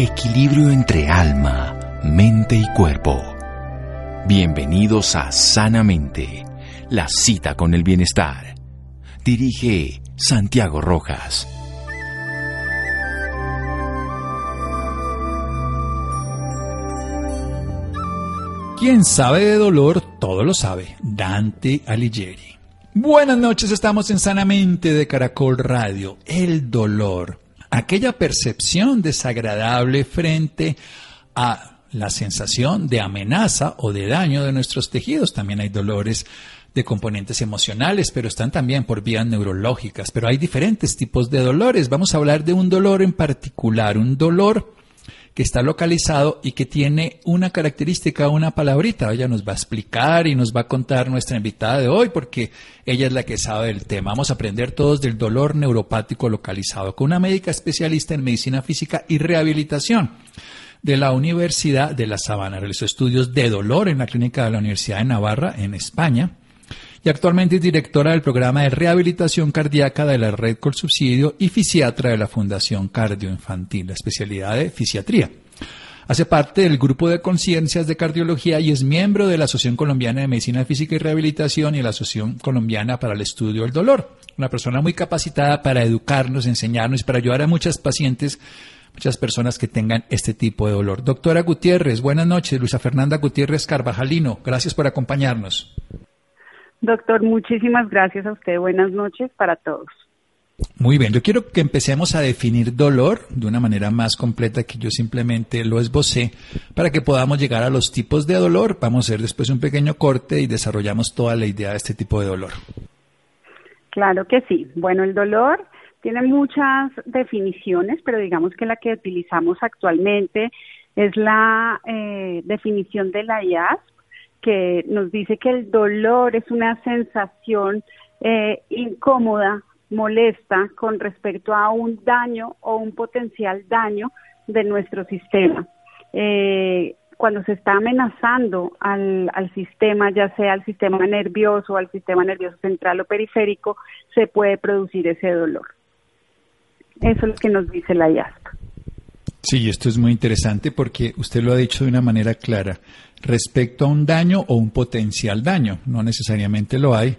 Equilibrio entre alma, mente y cuerpo. Bienvenidos a Sanamente, la cita con el bienestar. Dirige Santiago Rojas. Quien sabe de dolor, todo lo sabe. Dante Alighieri. Buenas noches, estamos en Sanamente de Caracol Radio. El dolor, aquella percepción desagradable frente a la sensación de amenaza o de daño de nuestros tejidos. También hay dolores de componentes emocionales, pero están también por vías neurológicas. Pero hay diferentes tipos de dolores. Vamos a hablar de un dolor en particular, un dolor que está localizado y que tiene una característica, una palabrita. Ella nos va a explicar y nos va a contar nuestra invitada de hoy porque ella es la que sabe del tema. Vamos a aprender todos del dolor neuropático localizado con una médica especialista en medicina física y rehabilitación de la Universidad de La Sabana. Realizó estudios de dolor en la clínica de la Universidad de Navarra en España y actualmente es directora del programa de rehabilitación cardíaca de la Red Col Subsidio y fisiatra de la Fundación Cardioinfantil, la especialidad de fisiatría. Hace parte del grupo de conciencias de cardiología y es miembro de la Asociación Colombiana de Medicina Física y Rehabilitación y la Asociación Colombiana para el Estudio del Dolor. Una persona muy capacitada para educarnos, enseñarnos y para ayudar a muchas pacientes, muchas personas que tengan este tipo de dolor. Doctora Gutiérrez, buenas noches. Luisa Fernanda Gutiérrez Carvajalino, gracias por acompañarnos. Doctor, muchísimas gracias a usted. Buenas noches para todos. Muy bien, yo quiero que empecemos a definir dolor de una manera más completa que yo simplemente lo esbocé para que podamos llegar a los tipos de dolor. Vamos a hacer después un pequeño corte y desarrollamos toda la idea de este tipo de dolor. Claro que sí. Bueno, el dolor tiene muchas definiciones, pero digamos que la que utilizamos actualmente es la eh, definición de la IASP, que nos dice que el dolor es una sensación eh, incómoda, molesta con respecto a un daño o un potencial daño de nuestro sistema. Eh, cuando se está amenazando al, al, sistema, ya sea al sistema nervioso, al sistema nervioso central o periférico, se puede producir ese dolor. Eso es lo que nos dice la IASP. Sí, esto es muy interesante porque usted lo ha dicho de una manera clara respecto a un daño o un potencial daño. No necesariamente lo hay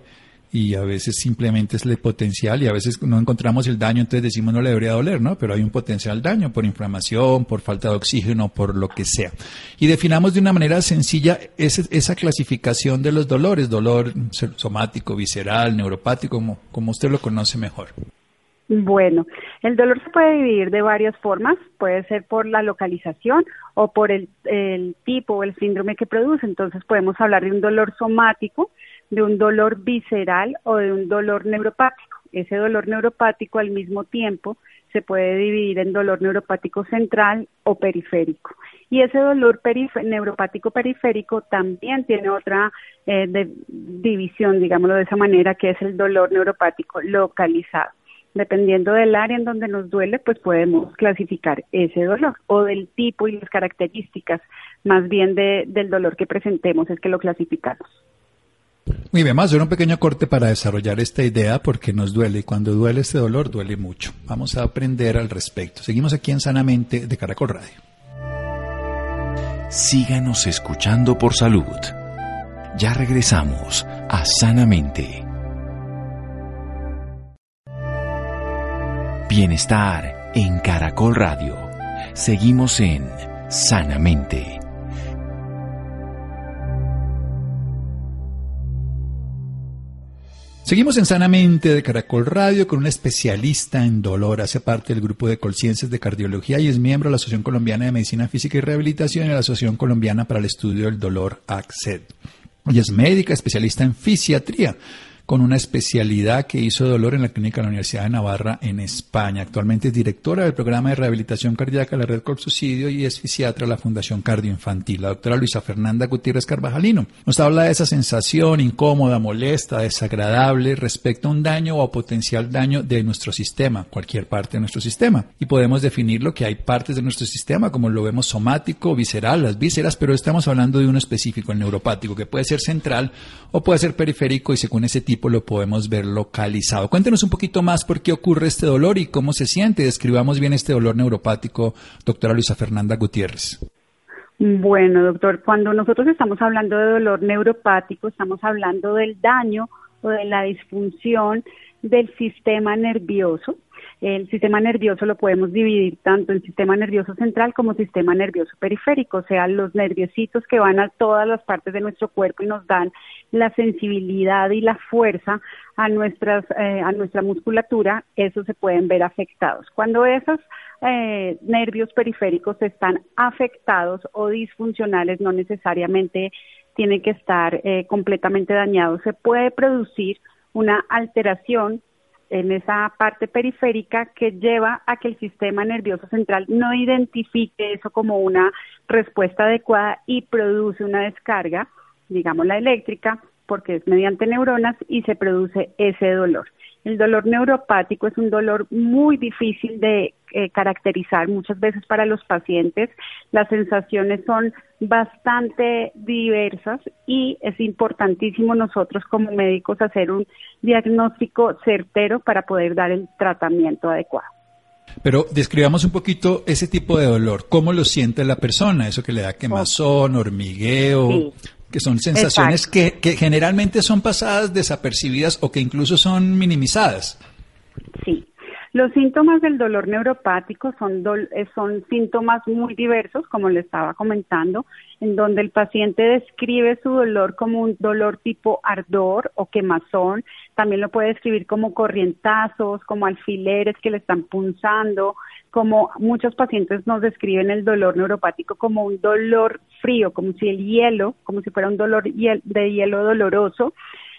y a veces simplemente es el potencial y a veces no encontramos el daño, entonces decimos no le debería doler, ¿no? Pero hay un potencial daño por inflamación, por falta de oxígeno, por lo que sea. Y definamos de una manera sencilla esa, esa clasificación de los dolores, dolor somático, visceral, neuropático, como, como usted lo conoce mejor. Bueno, el dolor se puede dividir de varias formas, puede ser por la localización o por el, tipo o el síndrome que produce. Entonces podemos hablar de un dolor somático, de un dolor visceral o de un dolor neuropático. Ese dolor neuropático al mismo tiempo se puede dividir en dolor neuropático central o periférico. Y ese dolor neuropático periférico también tiene otra eh, división, digámoslo de esa manera, que es el dolor neuropático localizado dependiendo del área en donde nos duele, pues podemos clasificar ese dolor o del tipo y las características más bien de, del dolor que presentemos es que lo clasificamos. Muy bien, vamos a hacer un pequeño corte para desarrollar esta idea porque nos duele y cuando duele este dolor duele mucho. Vamos a aprender al respecto. Seguimos aquí en Sanamente de Caracol Radio. Síganos escuchando por salud. Ya regresamos a Sanamente. Bienestar en Caracol Radio. Seguimos en Sanamente. Seguimos en Sanamente de Caracol Radio con un especialista en dolor. Hace parte del grupo de Colciencias de Cardiología y es miembro de la Asociación Colombiana de Medicina Física y Rehabilitación y la Asociación Colombiana para el Estudio del Dolor, ACCED. Ella es médica, especialista en fisiatría con una especialidad que hizo dolor en la clínica de la Universidad de Navarra en España. Actualmente es directora del programa de rehabilitación cardíaca de la Red Subsidio y es fisiatra de la Fundación Cardioinfantil. La doctora Luisa Fernanda Gutiérrez Carvajalino nos habla de esa sensación incómoda, molesta, desagradable respecto a un daño o a potencial daño de nuestro sistema, cualquier parte de nuestro sistema. Y podemos definirlo que hay partes de nuestro sistema, como lo vemos somático, visceral, las vísceras, pero estamos hablando de uno específico, el neuropático, que puede ser central o puede ser periférico y según ese tipo lo podemos ver localizado. Cuéntenos un poquito más por qué ocurre este dolor y cómo se siente. Describamos bien este dolor neuropático, doctora Luisa Fernanda Gutiérrez. Bueno, doctor, cuando nosotros estamos hablando de dolor neuropático, estamos hablando del daño o de la disfunción del sistema nervioso. El sistema nervioso lo podemos dividir tanto en sistema nervioso central como sistema nervioso periférico, o sea, los nerviositos que van a todas las partes de nuestro cuerpo y nos dan la sensibilidad y la fuerza a nuestras eh, a nuestra musculatura, esos se pueden ver afectados. Cuando esos eh, nervios periféricos están afectados o disfuncionales, no necesariamente tienen que estar eh, completamente dañados, se puede producir una alteración en esa parte periférica que lleva a que el sistema nervioso central no identifique eso como una respuesta adecuada y produce una descarga, digamos la eléctrica, porque es mediante neuronas y se produce ese dolor. El dolor neuropático es un dolor muy difícil de eh, caracterizar muchas veces para los pacientes. Las sensaciones son bastante diversas y es importantísimo nosotros como médicos hacer un diagnóstico certero para poder dar el tratamiento adecuado. Pero describamos un poquito ese tipo de dolor, cómo lo siente la persona, eso que le da quemazón, hormigueo, que son sensaciones que, que, generalmente son pasadas desapercibidas o que incluso son minimizadas. Sí. Los síntomas del dolor neuropático son, eh, son síntomas muy diversos, como le estaba comentando, en donde el paciente describe su dolor como un dolor tipo ardor o quemazón, también lo puede describir como corrientazos, como alfileres que le están punzando, como muchos pacientes nos describen el dolor neuropático como un dolor frío, como si el hielo, como si fuera un dolor de hielo doloroso.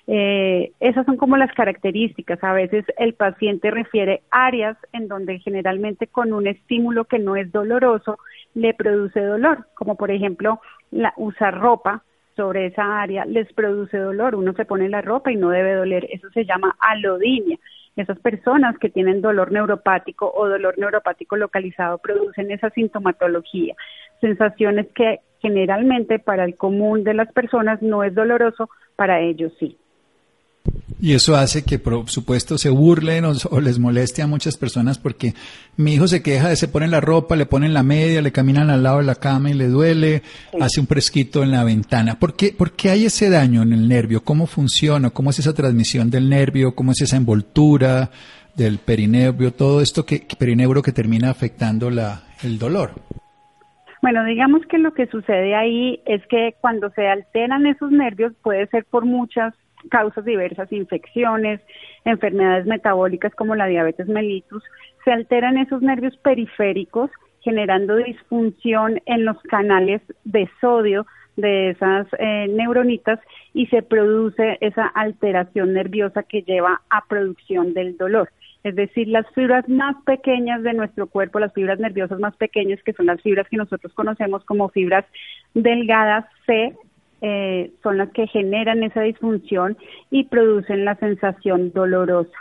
Eh, esas son como las características. A veces el paciente refiere áreas en donde generalmente con un estímulo que no es doloroso le produce dolor, como por ejemplo la, usar ropa sobre esa área les produce dolor. Uno se pone la ropa y no debe doler. Eso se llama alodinia esas personas que tienen dolor neuropático o dolor neuropático localizado producen esa sintomatología, sensaciones que generalmente para el común de las personas no es doloroso, para ellos sí. Y eso hace que, por supuesto, se burlen o, les moleste a muchas personas porque mi hijo se queja de se ponen la ropa, le ponen la media, le caminan al lado de la cama y le duele, hace un fresquito en la ventana. ¿Por qué, ¿Por qué hay ese daño en el nervio? ¿Cómo funciona? ¿Cómo es esa transmisión del nervio? ¿Cómo es esa envoltura del perineuro? Todo esto que, perineuro que termina afectando la, el dolor. Bueno, digamos que lo que sucede ahí es que cuando se alteran esos nervios puede ser por muchas causas diversas, infecciones, enfermedades metabólicas como la diabetes mellitus, se alteran esos nervios periféricos generando disfunción en los canales de sodio de esas eh, neuronitas y se produce esa alteración nerviosa que lleva a producción del dolor. Es decir, las fibras más pequeñas de nuestro cuerpo, las fibras nerviosas más pequeñas, que son las fibras que nosotros conocemos como fibras delgadas, se eh, son las que generan esa disfunción y producen la sensación dolorosa.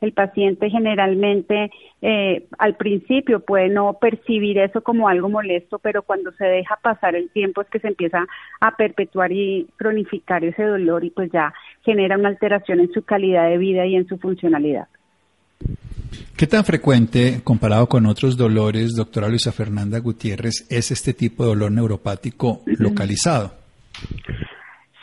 El paciente generalmente eh, al principio puede no percibir eso como algo molesto, pero cuando se deja pasar el tiempo es que se empieza a perpetuar y cronificar ese dolor y pues ya genera una alteración en su calidad de vida y en su funcionalidad. ¿Qué tan frecuente, comparado con otros dolores, doctora Luisa Fernanda Gutiérrez, es este tipo de dolor neuropático localizado?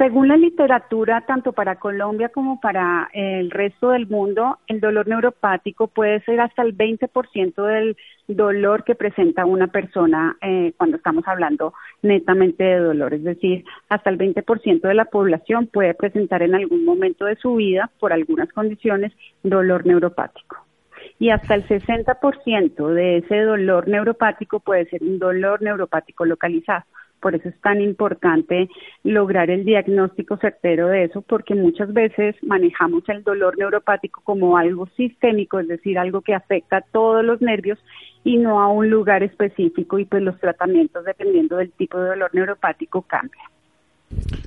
Según la literatura, tanto para Colombia como para el resto del mundo, el dolor neuropático puede ser hasta el 20% del dolor que presenta una persona eh, cuando estamos hablando netamente de dolor. Es decir, hasta el 20% de la población puede presentar en algún momento de su vida, por algunas condiciones, dolor neuropático. Y hasta el 60% de ese dolor neuropático puede ser un dolor neuropático localizado. Por eso es tan importante lograr el diagnóstico certero de eso, porque muchas veces manejamos el dolor neuropático como algo sistémico, es decir, algo que afecta a todos los nervios y no a un lugar específico y pues los tratamientos dependiendo del tipo de dolor neuropático cambian.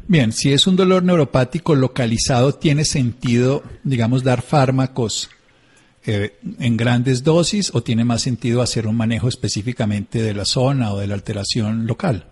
Bien, si es un dolor neuropático localizado, ¿tiene sentido, digamos, dar fármacos eh, en grandes dosis o tiene más sentido hacer un manejo específicamente de la zona o de la alteración local?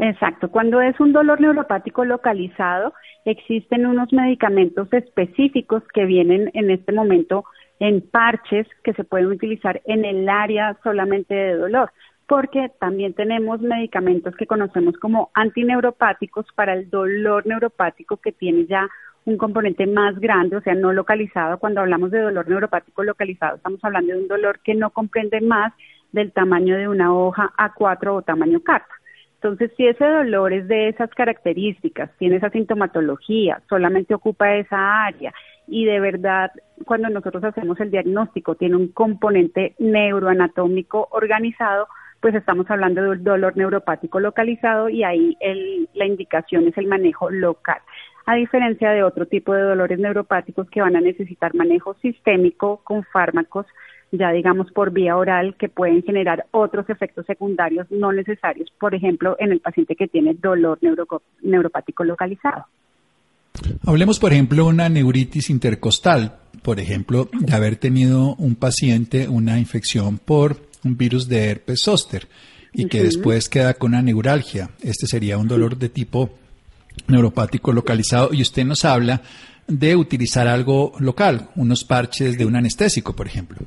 Exacto. Cuando es un dolor neuropático localizado, existen unos medicamentos específicos que vienen en este momento en parches que se pueden utilizar en el área solamente de dolor, porque también tenemos medicamentos que conocemos como antineuropáticos para el dolor neuropático que tiene ya un componente más grande, o sea, no localizado. Cuando hablamos de dolor neuropático localizado, estamos hablando de un dolor que no comprende más del tamaño de una hoja A4 o tamaño carta. Entonces, si ese dolor es de esas características, tiene esa sintomatología, solamente ocupa esa área y de verdad, cuando nosotros hacemos el diagnóstico, tiene un componente neuroanatómico organizado, pues estamos hablando de un dolor neuropático localizado y ahí la indicación es el manejo local. A diferencia de otro tipo de dolores neuropáticos que van a necesitar manejo sistémico con fármacos ya digamos por vía oral que pueden generar otros efectos secundarios no necesarios, por ejemplo, en el paciente que tiene dolor neuropático localizado. Hablemos, por ejemplo, una neuritis intercostal, por ejemplo, de haber tenido un paciente una infección por un virus de herpes zóster y que después queda con una neuralgia. Este sería un dolor de tipo neuropático localizado y usted nos habla de utilizar algo local, unos parches de un anestésico, por ejemplo.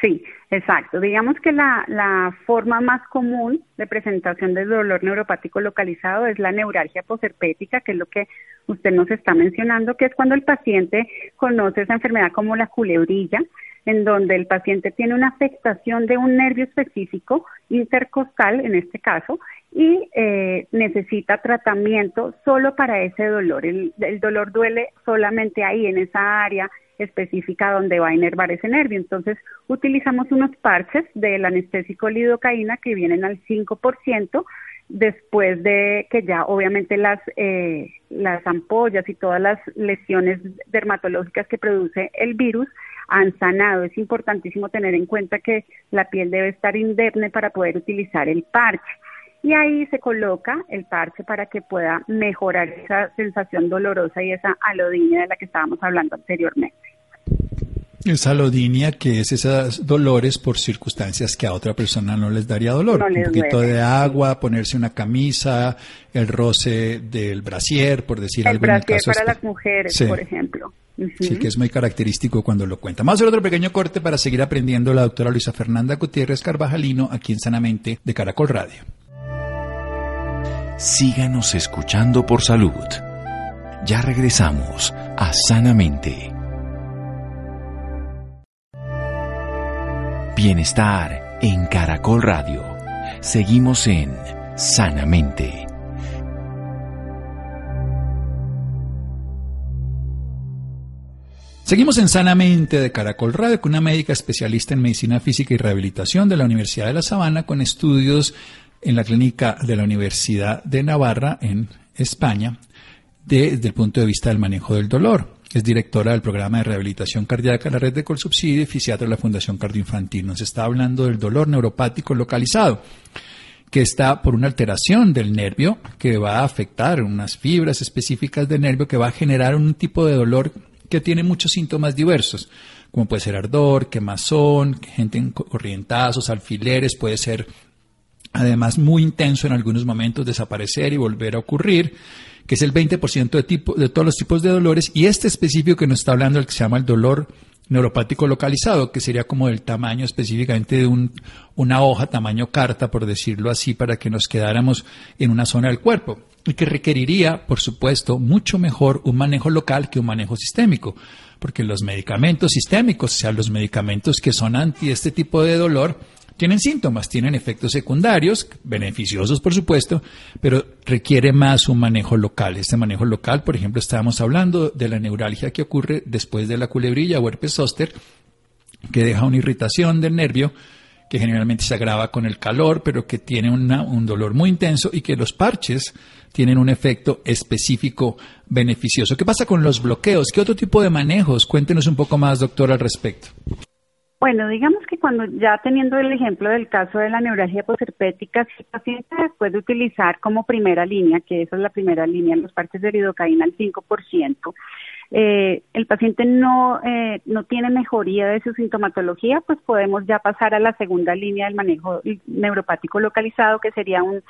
Sí, exacto. Digamos que la, la forma más común de presentación del dolor neuropático localizado es la neuralgia posherpética, que es lo que usted nos está mencionando, que es cuando el paciente conoce esa enfermedad como la culebrilla, en donde el paciente tiene una afectación de un nervio específico, intercostal en este caso, y eh, necesita tratamiento solo para ese dolor. El, el dolor duele solamente ahí, en esa área específica donde va a inervar ese nervio. Entonces, utilizamos unos parches del anestésico lidocaína que vienen al 5%, después de que ya obviamente las, eh, las ampollas y todas las lesiones dermatológicas que produce el virus han sanado. Es importantísimo tener en cuenta que la piel debe estar indemne para poder utilizar el parche. Y ahí se coloca el parche para que pueda mejorar esa sensación dolorosa y esa alodinia de la que estábamos hablando anteriormente. Esa alodinia que es esos dolores por circunstancias que a otra persona no les daría dolor. un poquito de agua, ponerse una camisa, el roce del brasier, por decir algo. El brasier para las mujeres, por ejemplo. Sí, que es muy característico cuando lo cuenta. Vamos a hacer otro pequeño corte para seguir aprendiendo la doctora Luisa Fernanda Gutiérrez Carvajalino aquí en Sanamente de Caracol Radio. Síganos escuchando por salud. Ya regresamos a Sanamente. Bienestar en Caracol Radio. Seguimos en Sanamente. Seguimos en Sanamente de Caracol Radio con una médica especialista en medicina física y rehabilitación de la Universidad de La Sabana con estudios en la clínica de la Universidad de Navarra en España desde el punto de vista del manejo del dolor. Es directora del programa de rehabilitación cardíaca de la red de Colsubsidio y fisiatra de la Fundación Cardioinfantil. Nos está hablando del dolor neuropático localizado, que está por una alteración del nervio que va a afectar unas fibras específicas del nervio que va a generar un tipo de dolor que tiene muchos síntomas diversos, como puede ser ardor, quemazón, gente en corrientazos, alfileres, puede ser además muy intenso en algunos momentos, desaparecer y volver a ocurrir que es el 20% de, tipo, de todos los tipos de dolores, y este específico que nos está hablando, el que se llama el dolor neuropático localizado, que sería como del tamaño específicamente de un, una hoja, tamaño carta, por decirlo así, para que nos quedáramos en una zona del cuerpo, y que requeriría, por supuesto, mucho mejor un manejo local que un manejo sistémico, porque los medicamentos sistémicos, o sea, los medicamentos que son anti este tipo de dolor, tienen síntomas, tienen efectos secundarios, beneficiosos por supuesto, pero requiere más un manejo local. Este manejo local, por ejemplo, estábamos hablando de la neuralgia que ocurre después de la culebrilla o herpes zóster, que deja una irritación del nervio que generalmente se agrava con el calor, pero que tiene un dolor muy intenso y que los parches tienen un efecto específico beneficioso. ¿Qué pasa con los bloqueos? ¿Qué otro tipo de manejos? Cuéntenos un poco más, doctor, al respecto. Bueno, digamos que cuando ya teniendo el ejemplo del caso de la neuralgia posherpética, si el paciente después de utilizar como primera línea, que esa es la primera línea, los parches de lidocaína al 5%, eh, el paciente no, eh, no tiene mejoría de su sintomatología, pues podemos ya pasar a la segunda línea del manejo neuropático localizado, que sería un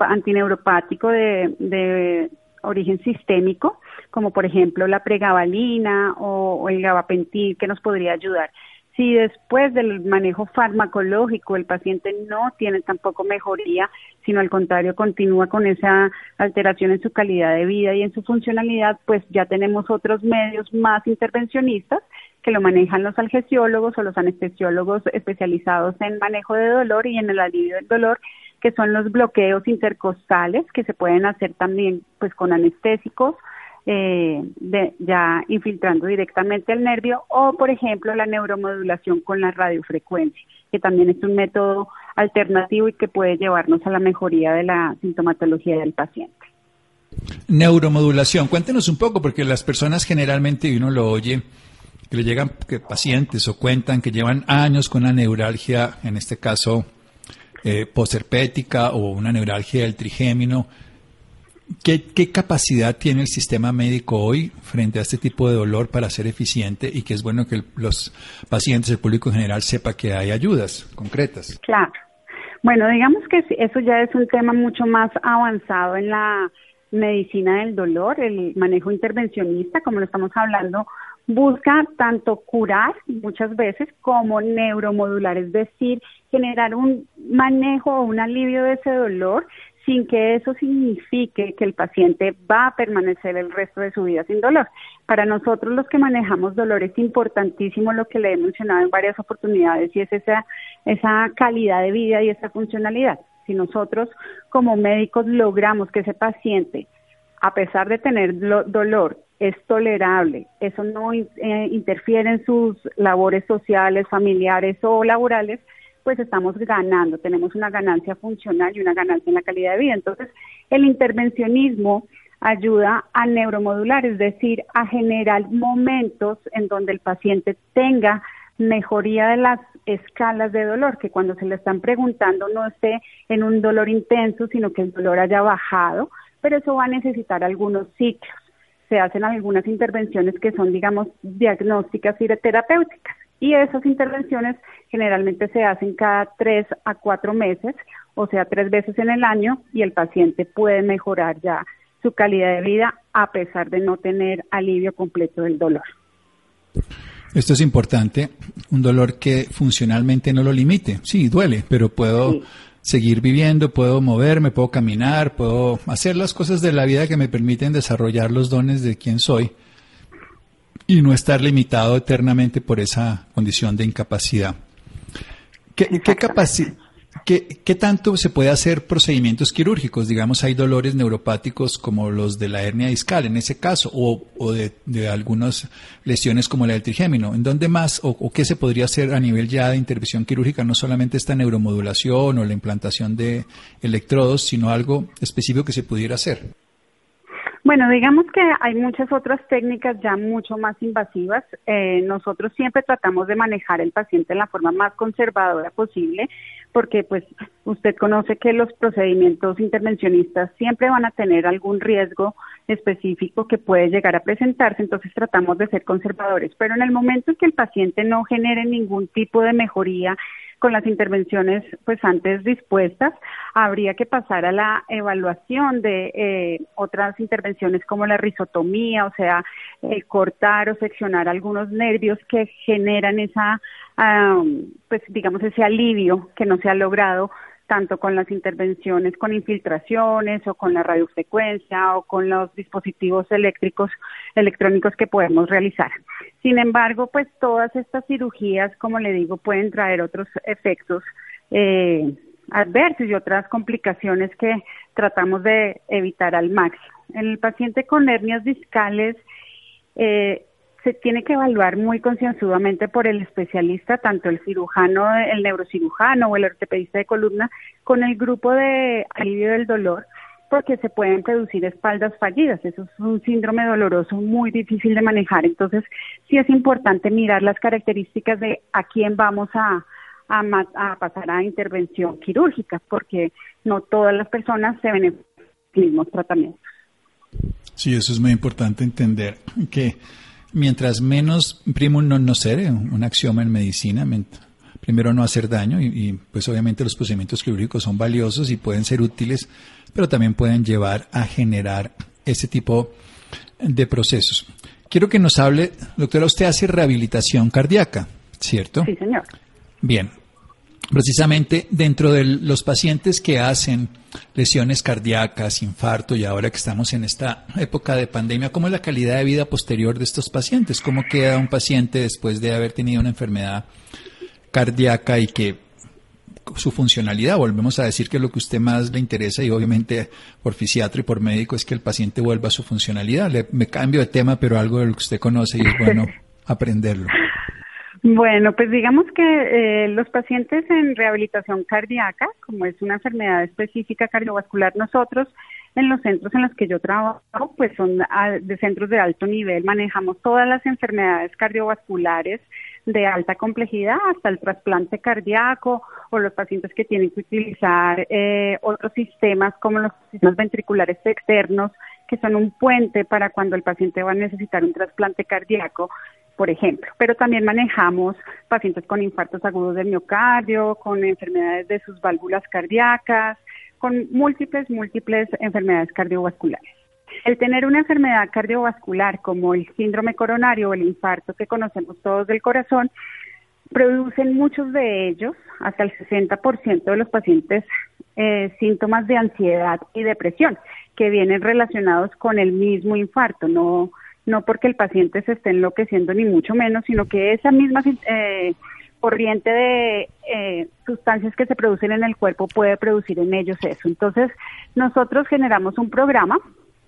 antineuropático de, de origen sistémico, como por ejemplo la pregabalina o, el gabapentil, que nos podría ayudar. Si después del manejo farmacológico el paciente no tiene tampoco mejoría, sino al contrario continúa con esa alteración en su calidad de vida y en su funcionalidad, pues ya tenemos otros medios más intervencionistas que lo manejan los algesiólogos o los anestesiólogos especializados en manejo de dolor y en el alivio del dolor, que son los bloqueos intercostales que se pueden hacer también pues con anestésicos eh, de, ya infiltrando directamente el nervio o, por ejemplo, la neuromodulación con la radiofrecuencia, que también es un método alternativo y que puede llevarnos a la mejoría de la sintomatología del paciente. Neuromodulación, cuéntenos un poco, porque las personas generalmente, uno lo oye, que le llegan pacientes o cuentan que llevan años con una neuralgia, en este caso eh, postherpética o una neuralgia del trigémino, ¿Qué, capacidad tiene el sistema médico hoy frente a este tipo de dolor para ser eficiente y que es bueno que los pacientes, el público en general sepa que hay ayudas concretas? Claro. Bueno, digamos que eso ya es un tema mucho más avanzado en la medicina del dolor, el manejo intervencionista, como lo estamos hablando, busca tanto curar muchas veces como neuromodular, es decir, generar un manejo o un alivio de ese dolor sin que eso signifique que el paciente va a permanecer el resto de su vida sin dolor. Para nosotros los que manejamos dolor es importantísimo lo que le he mencionado en varias oportunidades y es esa, esa calidad de vida y esa funcionalidad. Si nosotros como médicos logramos que ese paciente, a pesar de tener dolor, es tolerable, eso no eh, interfiere en sus labores sociales, familiares o laborales, pues estamos ganando, tenemos una ganancia funcional y una ganancia en la calidad de vida. Entonces, el intervencionismo ayuda a neuromodular, es decir, a generar momentos en donde el paciente tenga mejoría de las escalas de dolor, que cuando se le están preguntando no esté en un dolor intenso, sino que el dolor haya bajado, pero eso va a necesitar algunos ciclos. Se hacen algunas intervenciones que son, digamos, diagnósticas y terapéuticas. Y esas intervenciones generalmente se hacen cada tres a cuatro meses, o sea, tres veces en el año, y el paciente puede mejorar ya su calidad de vida a pesar de no tener alivio completo del dolor. Esto es importante, un dolor que funcionalmente no lo limite. Sí, duele, pero puedo seguir viviendo, puedo moverme, puedo caminar, puedo hacer las cosas de la vida que me permiten desarrollar los dones de quien soy y no estar limitado eternamente por esa condición de incapacidad. ¿Qué, qué, tanto se puede hacer procedimientos quirúrgicos? Digamos, hay dolores neuropáticos como los de la hernia discal en ese caso, o, de, algunas lesiones como la del trigémino. ¿En dónde más o, qué se podría hacer a nivel ya de intervención quirúrgica? No solamente esta neuromodulación o la implantación de electrodos, sino algo específico que se pudiera hacer. Bueno, digamos que hay muchas otras técnicas ya mucho más invasivas. Eh, nosotros siempre tratamos de manejar el paciente en la forma más conservadora posible, porque pues usted conoce que los procedimientos intervencionistas siempre van a tener algún riesgo específico que puede llegar a presentarse, entonces tratamos de ser conservadores. Pero en el momento en que el paciente no genere ningún tipo de mejoría con las intervenciones pues antes dispuestas, habría que pasar a la evaluación de eh, otras intervenciones como la risotomía, o sea, eh, cortar o seccionar algunos nervios que generan esa, pues digamos, ese alivio que no se ha logrado tanto con las intervenciones con infiltraciones o con la radiofrecuencia o con los dispositivos eléctricos electrónicos que podemos realizar. Sin embargo, pues todas estas cirugías, como le digo, pueden traer otros efectos eh, adversos y otras complicaciones que tratamos de evitar al máximo. En el paciente con hernias discales, eh, se tiene que evaluar muy concienzudamente por el especialista, tanto el cirujano, el neurocirujano o el ortopedista de columna, con el grupo de alivio del dolor, porque se pueden producir espaldas fallidas. Eso es un síndrome doloroso muy difícil de manejar. Entonces, sí es importante mirar las características de a quién vamos a, pasar a intervención quirúrgica, porque no todas las personas se benefician de los mismos tratamientos. Sí, eso es muy importante entender que mientras menos primum non nocere, un axioma en medicina, primero no hacer daño y, pues obviamente los procedimientos quirúrgicos son valiosos y pueden ser útiles, pero también pueden llevar a generar ese tipo de procesos. Quiero que nos hable, doctora, usted hace rehabilitación cardíaca, ¿cierto? Sí, señor. Bien, precisamente dentro de los pacientes que hacen lesiones cardíacas, infarto y ahora que estamos en esta época de pandemia, ¿cómo es la calidad de vida posterior de estos pacientes? ¿Cómo queda un paciente después de haber tenido una enfermedad cardíaca y que su funcionalidad, volvemos a decir que lo que a usted más le interesa y obviamente por fisiatra y por médico es que el paciente vuelva a su funcionalidad. Le, me cambio de tema, pero algo de lo que usted conoce y es bueno aprenderlo. Bueno, pues digamos que eh, los pacientes en rehabilitación cardíaca, como es una enfermedad específica cardiovascular, nosotros en los centros en los que yo trabajo, pues son de centros de alto nivel, manejamos todas las enfermedades cardiovasculares de alta complejidad hasta el trasplante cardíaco o los pacientes que tienen que utilizar eh, otros sistemas como los sistemas ventriculares externos, que son un puente para cuando el paciente va a necesitar un trasplante cardíaco por ejemplo. Pero también manejamos pacientes con infartos agudos del miocardio, con enfermedades de sus válvulas cardíacas, con múltiples, múltiples enfermedades cardiovasculares. El tener una enfermedad cardiovascular como el síndrome coronario o el infarto que conocemos todos del corazón, producen muchos de ellos, hasta el 60% de los pacientes, eh, síntomas de ansiedad y depresión que vienen relacionados con el mismo infarto, no, no porque el paciente se esté enloqueciendo ni mucho menos, sino que esa misma eh, corriente de eh, sustancias que se producen en el cuerpo puede producir en ellos eso. Entonces, nosotros generamos un programa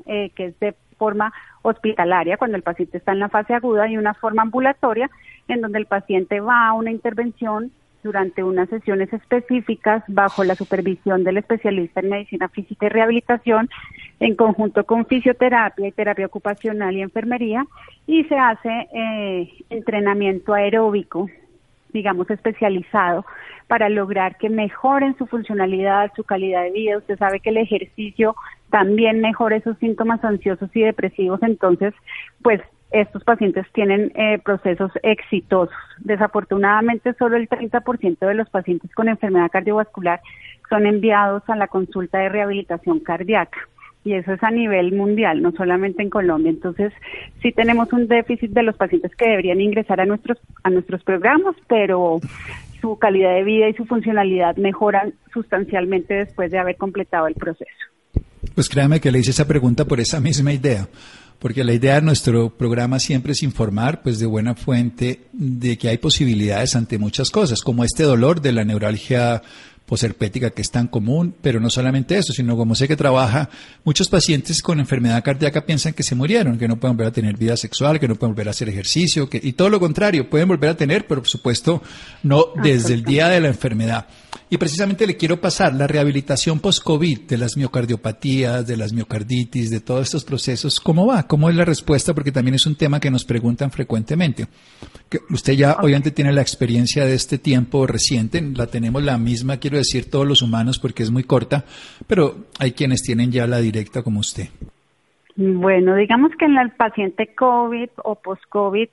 eh, que es de forma hospitalaria cuando el paciente está en la fase aguda y una forma ambulatoria en donde el paciente va a una intervención durante unas sesiones específicas bajo la supervisión del especialista en medicina física y rehabilitación en conjunto con fisioterapia y terapia ocupacional y enfermería y se hace eh, entrenamiento aeróbico digamos, especializado para lograr que mejoren su funcionalidad, su calidad de vida. Usted sabe que el ejercicio también mejora esos síntomas ansiosos y depresivos, entonces, pues estos pacientes tienen eh, procesos exitosos. Desafortunadamente, solo el 30% de los pacientes con enfermedad cardiovascular son enviados a la consulta de rehabilitación cardíaca y eso es a nivel mundial, no solamente en Colombia. Entonces, sí tenemos un déficit de los pacientes que deberían ingresar a nuestros a nuestros programas, pero su calidad de vida y su funcionalidad mejoran sustancialmente después de haber completado el proceso. Pues créame que le hice esa pregunta por esa misma idea, porque la idea de nuestro programa siempre es informar, pues de buena fuente, de que hay posibilidades ante muchas cosas, como este dolor de la neuralgia posherpética que es tan común, pero no solamente eso, sino como sé que trabaja, muchos pacientes con enfermedad cardíaca piensan que se murieron, que no pueden volver a tener vida sexual, que no pueden volver a hacer ejercicio, que, y todo lo contrario, pueden volver a tener, pero por supuesto no desde el día de la enfermedad. Y precisamente le quiero pasar la rehabilitación post-COVID de las miocardiopatías, de las miocarditis, de todos estos procesos. ¿Cómo va? ¿Cómo es la respuesta? Porque también es un tema que nos preguntan frecuentemente. Que usted ya obviamente tiene la experiencia de este tiempo reciente, la tenemos la misma, quiero decir, todos los humanos porque es muy corta, pero hay quienes tienen ya la directa como usted. Bueno, digamos que en el paciente COVID o post-COVID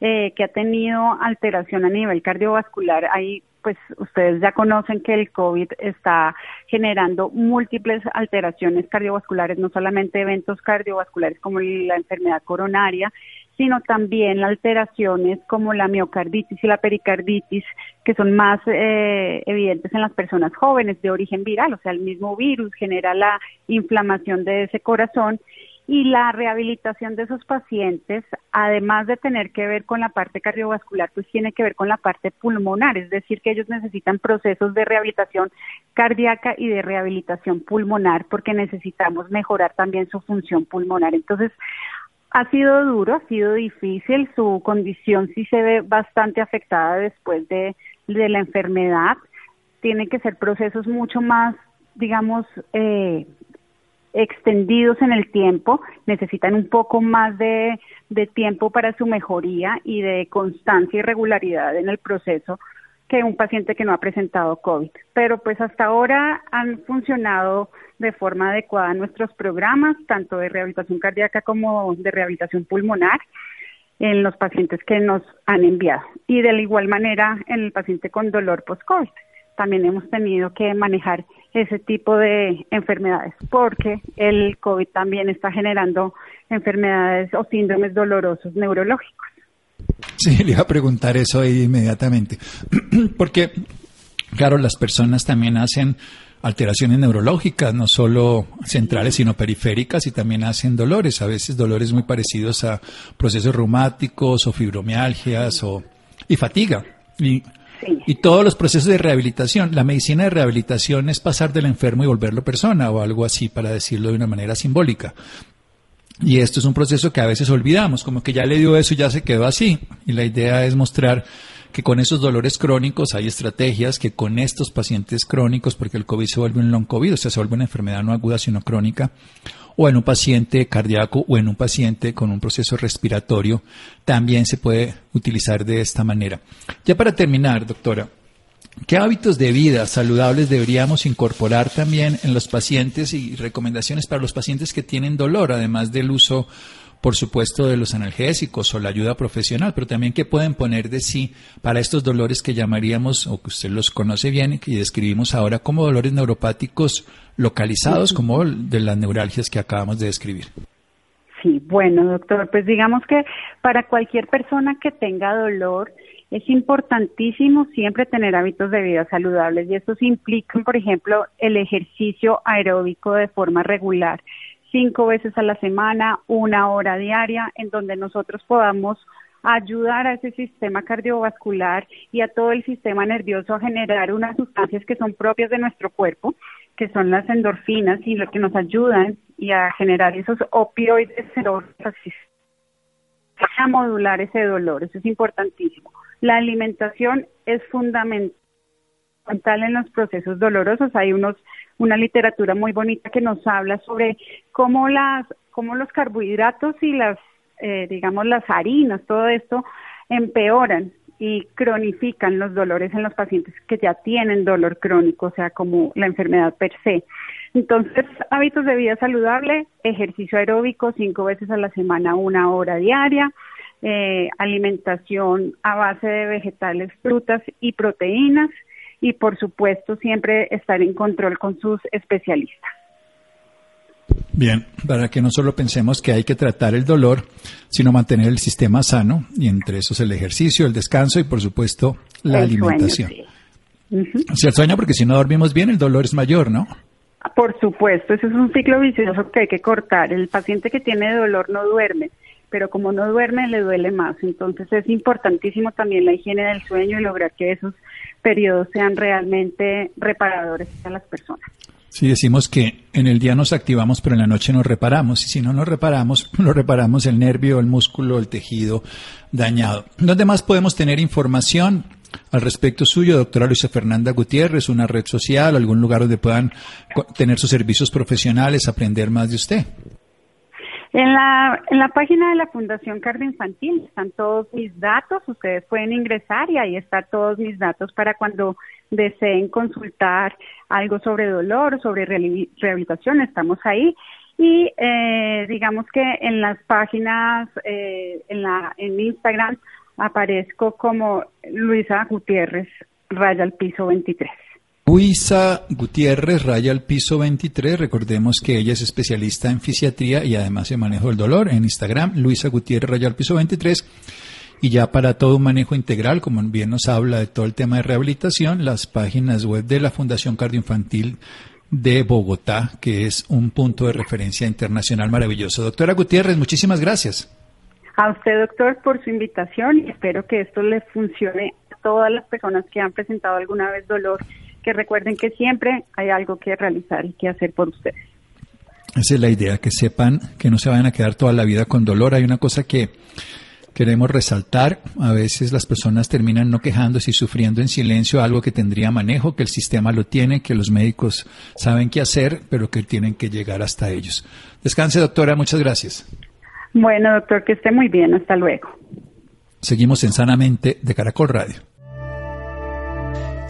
eh, que ha tenido alteración a nivel cardiovascular, hay pues ustedes ya conocen que el COVID está generando múltiples alteraciones cardiovasculares, no solamente eventos cardiovasculares como la enfermedad coronaria, sino también alteraciones como la miocarditis y la pericarditis, que son más eh, evidentes en las personas jóvenes de origen viral, o sea, el mismo virus genera la inflamación de ese corazón y la rehabilitación de esos pacientes, además de tener que ver con la parte cardiovascular, pues tiene que ver con la parte pulmonar, es decir, que ellos necesitan procesos de rehabilitación cardíaca y de rehabilitación pulmonar porque necesitamos mejorar también su función pulmonar. Entonces, ha sido duro, ha sido difícil, su condición sí se ve bastante afectada después de, de la enfermedad. Tiene que ser procesos mucho más, digamos, eh, extendidos en el tiempo, necesitan un poco más de, tiempo para su mejoría y de constancia y regularidad en el proceso que un paciente que no ha presentado COVID. Pero pues hasta ahora han funcionado de forma adecuada nuestros programas, tanto de rehabilitación cardíaca como de rehabilitación pulmonar en los pacientes que nos han enviado. Y de la igual manera en el paciente con dolor post-COVID. También hemos tenido que manejar ese tipo de enfermedades porque el COVID también está generando enfermedades o síndromes dolorosos neurológicos. Sí, le iba a preguntar eso ahí inmediatamente. Porque, claro, las personas también hacen alteraciones neurológicas, no solo centrales, sino periféricas, y también hacen dolores, a veces dolores muy parecidos a procesos reumáticos o fibromialgias o, y fatiga. Y, y todos los procesos de rehabilitación. La medicina de rehabilitación es pasar del enfermo y volverlo persona o algo así, para decirlo de una manera simbólica. Y esto es un proceso que a veces olvidamos, como que ya le dio eso ya se quedó así. Y la idea es mostrar que con esos dolores crónicos hay estrategias que con estos pacientes crónicos, porque el COVID se vuelve un long COVID, o sea, se vuelve una enfermedad no aguda sino crónica, o en un paciente cardíaco o en un paciente con un proceso respiratorio, también se puede utilizar de esta manera. Ya para terminar, doctora, ¿Qué hábitos de vida saludables deberíamos incorporar también en los pacientes y recomendaciones para los pacientes que tienen dolor, además del uso, por supuesto, de los analgésicos o la ayuda profesional, pero también qué pueden poner de sí para estos dolores que llamaríamos, o que usted los conoce bien y describimos ahora como dolores neuropáticos localizados, como de las neuralgias que acabamos de describir? Sí, bueno, doctor, pues digamos que para cualquier persona que tenga dolor, es importantísimo siempre tener hábitos de vida saludables y estos implican, por ejemplo, el ejercicio aeróbico de forma regular, cinco veces a la semana, una hora diaria, en donde nosotros podamos ayudar a ese sistema cardiovascular y a todo el sistema nervioso a generar unas sustancias que son propias de nuestro cuerpo, que son las endorfinas y lo que nos ayudan y a generar esos opioides a modular ese dolor, eso es importantísimo. La alimentación es fundamental en los procesos dolorosos. Hay unos una literatura muy bonita que nos habla sobre cómo las cómo los carbohidratos y las eh, digamos las harinas, todo esto empeoran y cronifican los dolores en los pacientes que ya tienen dolor crónico, o sea, como la enfermedad per se. Entonces, hábitos de vida saludable, ejercicio aeróbico cinco veces a la semana, una hora diaria, eh, alimentación a base de vegetales, frutas y proteínas y por supuesto siempre estar en control con sus especialistas. Bien, para que no solo pensemos que hay que tratar el dolor, sino mantener el sistema sano, y entre esos el ejercicio, el descanso y por supuesto la alimentación. el sueño, porque si no dormimos bien, el dolor es mayor, ¿no? Por supuesto, ese es un ciclo vicioso que hay que cortar. El paciente que tiene dolor no duerme pero como no duerme le duele más. Entonces es importantísimo también la higiene del sueño y lograr que esos periodos sean realmente reparadores a las personas. Sí, decimos que en el día nos activamos, pero en la noche nos reparamos. Y si no nos reparamos, lo reparamos el nervio, el músculo, el tejido dañado. ¿Dónde más podemos tener información al respecto suyo, doctora Luisa Fernanda Gutiérrez? ¿Una red social, algún lugar donde puedan tener sus servicios profesionales, aprender más de usted? En la, en la página de la Fundación Cardio Infantil están todos mis datos, ustedes pueden ingresar y ahí están todos mis datos para cuando deseen consultar algo sobre dolor, sobre rehabilitación, estamos ahí. Y eh, digamos que en las páginas, eh, en, la, en Instagram, aparezco como Luisa Gutiérrez, raya al piso 23. Luisa Gutiérrez, raya al piso 23. Recordemos que ella es especialista en fisiatría y además en manejo del dolor. En Instagram, Luisa Gutiérrez, raya al piso 23. Y ya para todo un manejo integral, como bien nos habla de todo el tema de rehabilitación, las páginas web de la Fundación Cardioinfantil de Bogotá, que es un punto de referencia internacional maravilloso. Doctora Gutiérrez, muchísimas gracias. A usted, doctor, por su invitación y espero que esto le funcione a todas las personas que han presentado alguna vez dolor que recuerden que siempre hay algo que realizar y que hacer por ustedes. Esa es la idea, que sepan que no se vayan a quedar toda la vida con dolor. Hay una cosa que queremos resaltar, a veces las personas terminan no quejándose y sufriendo en silencio algo que tendría manejo, que el sistema lo tiene, que los médicos saben qué hacer, pero que tienen que llegar hasta ellos. Descanse, doctora, muchas gracias. Bueno, doctor, que esté muy bien, hasta luego. Seguimos en Sanamente de Caracol Radio.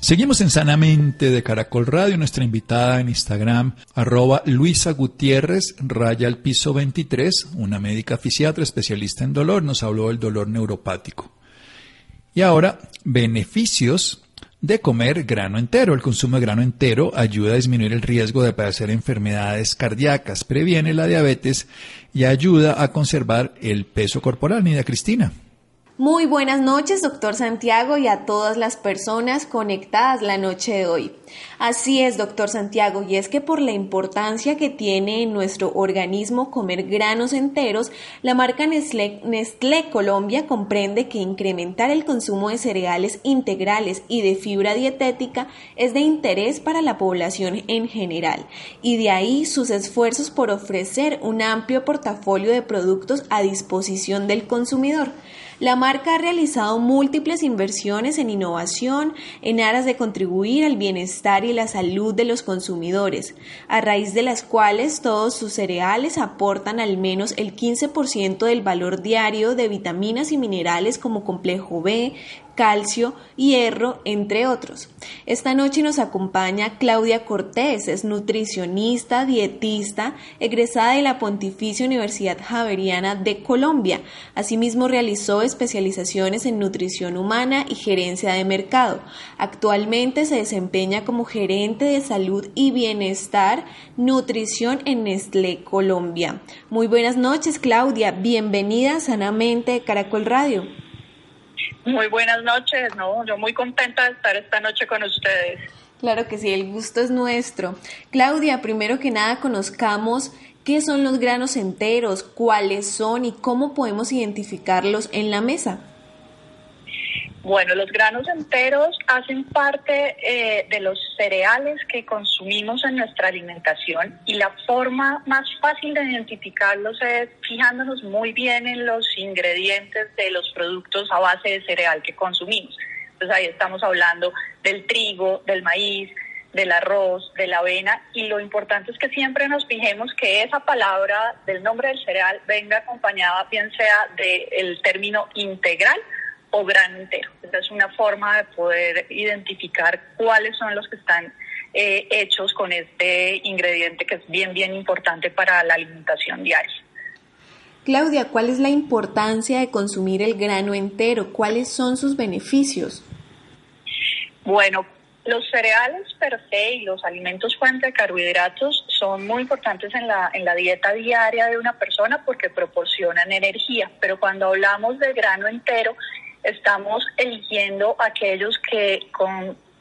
Seguimos en Sanamente de Caracol Radio, nuestra invitada en Instagram, arroba Luisa Gutiérrez, raya al piso 23, una médica fisiatra especialista en dolor, nos habló del dolor neuropático. Y ahora, beneficios de comer grano entero. El consumo de grano entero ayuda a disminuir el riesgo de padecer enfermedades cardíacas, previene la diabetes y ayuda a conservar el peso corporal. Nida Cristina. Muy buenas noches, doctor Santiago, y a todas las personas conectadas la noche de hoy. Así es, doctor Santiago, y es que por la importancia que tiene en nuestro organismo comer granos enteros, la marca Nestlé, Colombia comprende que incrementar el consumo de cereales integrales y de fibra dietética es de interés para la población en general, y de ahí sus esfuerzos por ofrecer un amplio portafolio de productos a disposición del consumidor. La marca ha realizado múltiples inversiones en innovación en aras de contribuir al bienestar y la salud de los consumidores, a raíz de las cuales todos sus cereales aportan al menos el 15% del valor diario de vitaminas y minerales como complejo B, calcio, hierro, entre otros. Esta noche nos acompaña Claudia Cortés, es nutricionista, dietista, egresada de la Pontificia Universidad Javeriana de Colombia. Asimismo realizó especializaciones en nutrición humana y gerencia de mercado. Actualmente se desempeña como gerente de salud y bienestar, nutrición en Nestlé Colombia. Muy buenas noches, Claudia. Bienvenida sanamente Caracol Radio. Muy buenas noches, ¿no? Yo muy contenta de estar esta noche con ustedes. Claro que sí, el gusto es nuestro. Claudia, primero que nada conozcamos qué son los granos enteros, cuáles son y cómo podemos identificarlos en la mesa. Bueno, los granos enteros hacen parte eh, de los cereales que consumimos en nuestra alimentación y la forma más fácil de identificarlos es fijándonos muy bien en los ingredientes de los productos a base de cereal que consumimos. Entonces ahí estamos hablando del trigo, del maíz, del arroz, de la avena y lo importante es que siempre nos fijemos que esa palabra del nombre del cereal venga acompañada bien sea del término integral o grano entero. Esa es una forma de poder identificar cuáles son los que están eh, hechos con este ingrediente que es bien, bien importante para la alimentación diaria. Claudia, ¿cuál es la importancia de consumir el grano entero? ¿Cuáles son sus beneficios? Bueno, los cereales per se y los alimentos fuente de carbohidratos son muy importantes en la, en la dieta diaria de una persona porque proporcionan energía, pero cuando hablamos de grano entero, estamos eligiendo aquellos que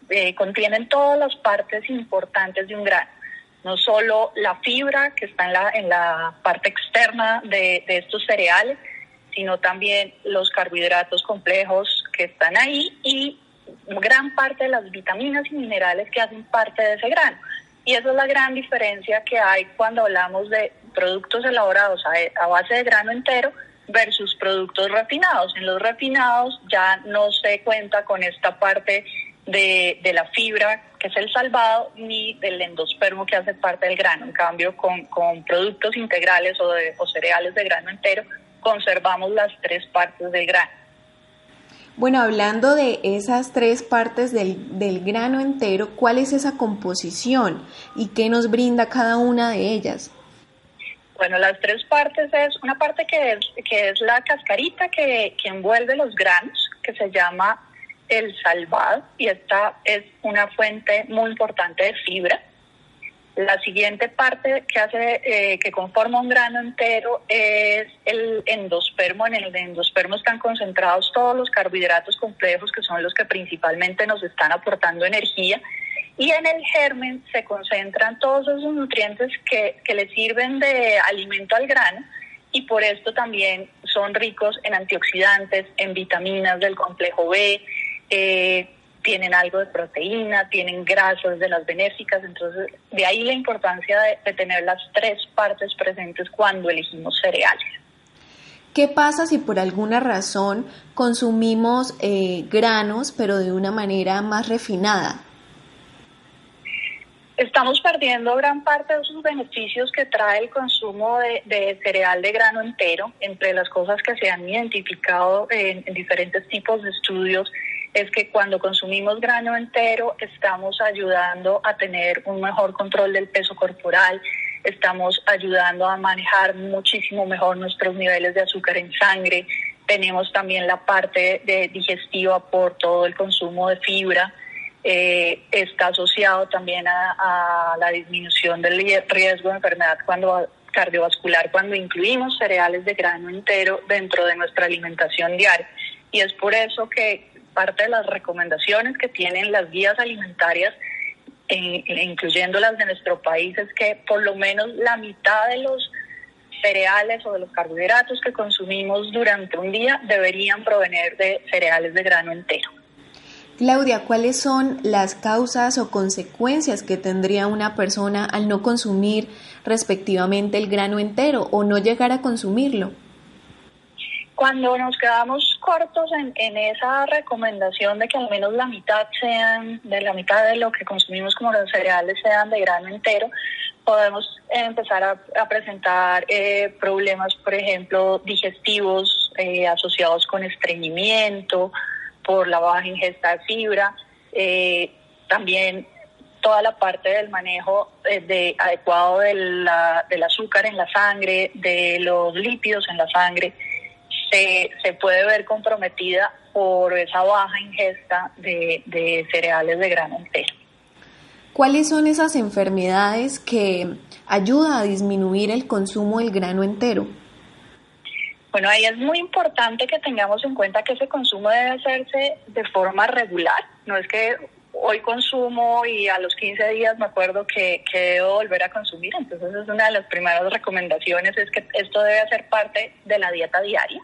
eh, contienen todas las partes importantes de un grano, no solo la fibra que está en la, parte externa de, de estos cereales, sino también los carbohidratos complejos que están ahí y gran parte de las vitaminas y minerales que hacen parte de ese grano. Y esa es la gran diferencia que hay cuando hablamos de productos elaborados a base de grano entero versus productos refinados. En los refinados ya no se cuenta con esta parte de, de, la fibra, que es el salvado, ni del endospermo, que hace parte del grano. En cambio, con, con productos integrales o, de, o cereales de grano entero, conservamos las tres partes del grano. Bueno, hablando de esas tres partes del, del, grano entero, ¿cuál es esa composición y qué nos brinda cada una de ellas? Bueno, las tres partes es una parte que es, que es la cascarita que, que envuelve los granos, que se llama el salvado, y esta es una fuente muy importante de fibra. La siguiente parte que hace eh, que conforma un grano entero es el endospermo. En el endospermo están concentrados todos los carbohidratos complejos que son los que principalmente nos están aportando energía y en el germen se concentran todos esos nutrientes que, que le sirven de alimento al grano y por esto también son ricos en antioxidantes, en vitaminas del complejo B, eh, tienen algo de proteína, tienen grasas de las benéficas, entonces de ahí la importancia de, de tener las tres partes presentes cuando elegimos cereales. ¿Qué pasa si por alguna razón consumimos eh, granos pero de una manera más refinada? Estamos perdiendo gran parte de esos beneficios que trae el consumo de, cereal de grano entero. Entre las cosas que se han identificado en, diferentes tipos de estudios es que cuando consumimos grano entero estamos ayudando a tener un mejor control del peso corporal, estamos ayudando a manejar muchísimo mejor nuestros niveles de azúcar en sangre, tenemos también la parte de digestiva por todo el consumo de fibra eh, está asociado también a, la disminución del riesgo de enfermedad cuando, cardiovascular cuando incluimos cereales de grano entero dentro de nuestra alimentación diaria. Y es por eso que parte de las recomendaciones que tienen las guías alimentarias, incluyendo las de nuestro país, es que por lo menos la mitad de los cereales o de los carbohidratos que consumimos durante un día deberían provenir de cereales de grano entero. Claudia, ¿cuáles son las causas o consecuencias que tendría una persona al no consumir respectivamente el grano entero o no llegar a consumirlo? Cuando nos quedamos cortos en, esa recomendación de que al menos la mitad sean, de la mitad de lo que consumimos como los cereales sean de grano entero, podemos empezar a, presentar eh, problemas, por ejemplo, digestivos eh, asociados con estreñimiento, por la baja ingesta de fibra, eh, también toda la parte del manejo eh, de, adecuado del azúcar en la sangre, de los lípidos en la sangre, se, se puede ver comprometida por esa baja ingesta de, de cereales de grano entero. ¿Cuáles son esas enfermedades que ayudan a disminuir el consumo del grano entero? Bueno, ahí es muy importante que tengamos en cuenta que ese consumo debe hacerse de forma regular. No es que hoy consumo y a los 15 días me acuerdo que, que debo volver a consumir. Entonces es una de las primeras recomendaciones, es que esto debe ser parte de la dieta diaria.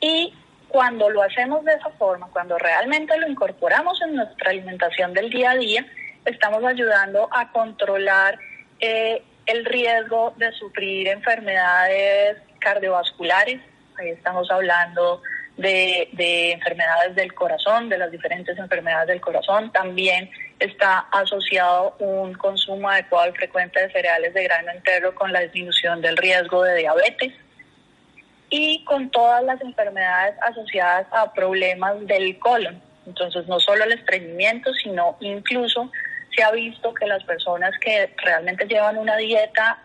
Y cuando lo hacemos de esa forma, cuando realmente lo incorporamos en nuestra alimentación del día a día, estamos ayudando a controlar eh, el riesgo de sufrir enfermedades cardiovasculares, ahí estamos hablando de, enfermedades del corazón, de las diferentes enfermedades del corazón. También está asociado un consumo adecuado y frecuente de cereales de grano entero con la disminución del riesgo de diabetes y con todas las enfermedades asociadas a problemas del colon. Entonces, no solo el estreñimiento, sino incluso se ha visto que las personas que realmente llevan una dieta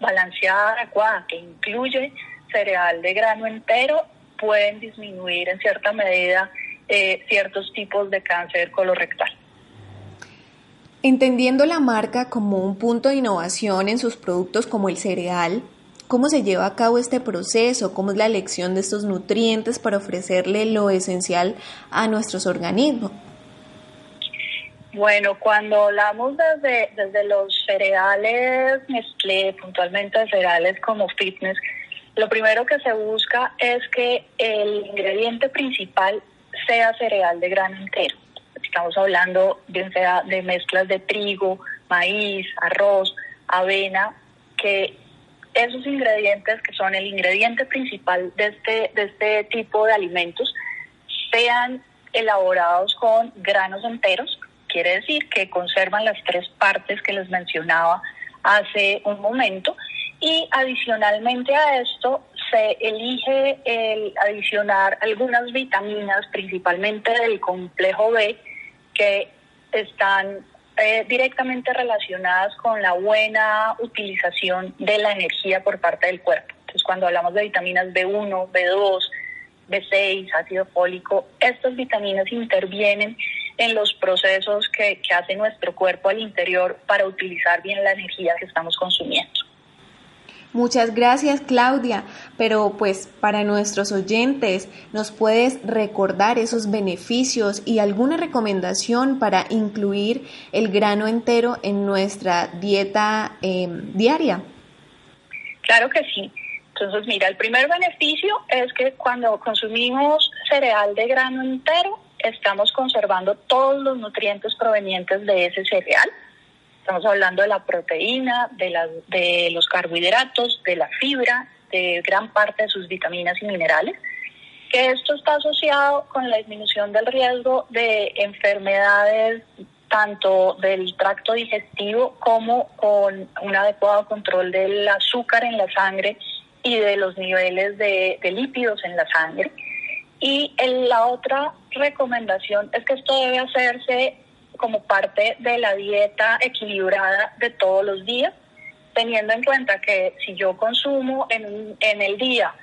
balanceada, adecuada, que incluye cereal de grano entero, pueden disminuir en cierta medida eh, ciertos tipos de cáncer colorectal. Entendiendo la marca como un punto de innovación en sus productos como el cereal, ¿cómo se lleva a cabo este proceso? ¿Cómo es la elección de estos nutrientes para ofrecerle lo esencial a nuestros organismos? Bueno, cuando hablamos desde, desde los cereales Nestlé, puntualmente cereales como fitness, lo primero que se busca es que el ingrediente principal sea cereal de grano entero. Estamos hablando bien sea de mezclas de trigo, maíz, arroz, avena, que esos ingredientes que son el ingrediente principal de este, de este tipo de alimentos sean elaborados con granos enteros, quiere decir que conservan las tres partes que les mencionaba hace un momento y adicionalmente a esto se elige el adicionar algunas vitaminas, principalmente del complejo B, que están eh, directamente relacionadas con la buena utilización de la energía por parte del cuerpo. Entonces, cuando hablamos de vitaminas B1, B2, B6, ácido fólico, estas vitaminas intervienen en los procesos que, hace nuestro cuerpo al interior para utilizar bien la energía que estamos consumiendo. Muchas gracias Claudia, pero pues para nuestros oyentes, ¿nos puedes recordar esos beneficios y alguna recomendación para incluir el grano entero en nuestra dieta em, diaria? Claro que sí. Entonces, mira, el primer beneficio es que cuando consumimos cereal de grano entero, estamos conservando todos los nutrientes provenientes de ese cereal. Estamos hablando de la proteína, de, de los carbohidratos, de la fibra de gran parte de sus vitaminas y minerales, que esto está asociado con la disminución del riesgo de enfermedades tanto del tracto digestivo como con un adecuado control del azúcar en la sangre y de los niveles de, lípidos en la sangre. Y la otra recomendación es que esto debe hacerse como parte de la dieta equilibrada de todos los días, teniendo en cuenta que si yo consumo en, en el día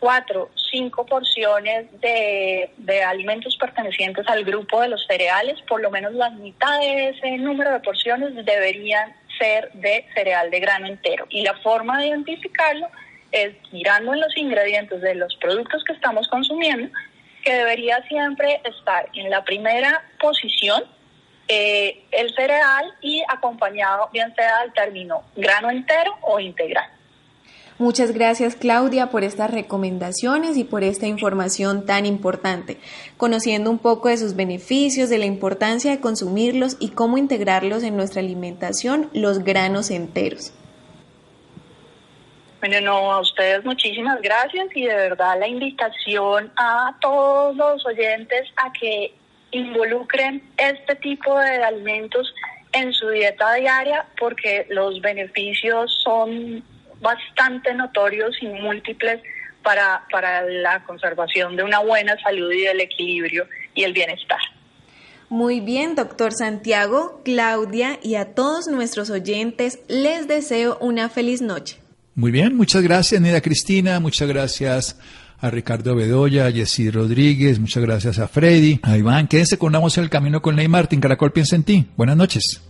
cuatro, cinco porciones de, de, alimentos pertenecientes al grupo de los cereales, por lo menos la mitad de ese número de porciones deberían ser de cereal de grano entero. Y la forma de identificarlo es mirando en los ingredientes de los productos que estamos consumiendo, que debería siempre estar en la primera posición eh, el cereal y acompañado bien sea del término grano entero o integral. Muchas gracias Claudia por estas recomendaciones y por esta información tan importante, conociendo un poco de sus beneficios, de la importancia de consumirlos y cómo integrarlos en nuestra alimentación, los granos enteros. Bueno, no, a ustedes muchísimas gracias y de verdad la invitación a todos los oyentes a que involucren este tipo de alimentos en su dieta diaria porque los beneficios son bastante notorios y múltiples para, para la conservación de una buena salud y del equilibrio y el bienestar. Muy bien, doctor Santiago, Claudia y a todos nuestros oyentes les deseo una feliz noche. Muy bien, muchas gracias, Nida Cristina, muchas gracias a Ricardo Bedoya, a Jessy Rodríguez, muchas gracias a Freddy, a Iván. Quédense con una en el camino con Ley Martín. Caracol piensa en ti. Buenas noches.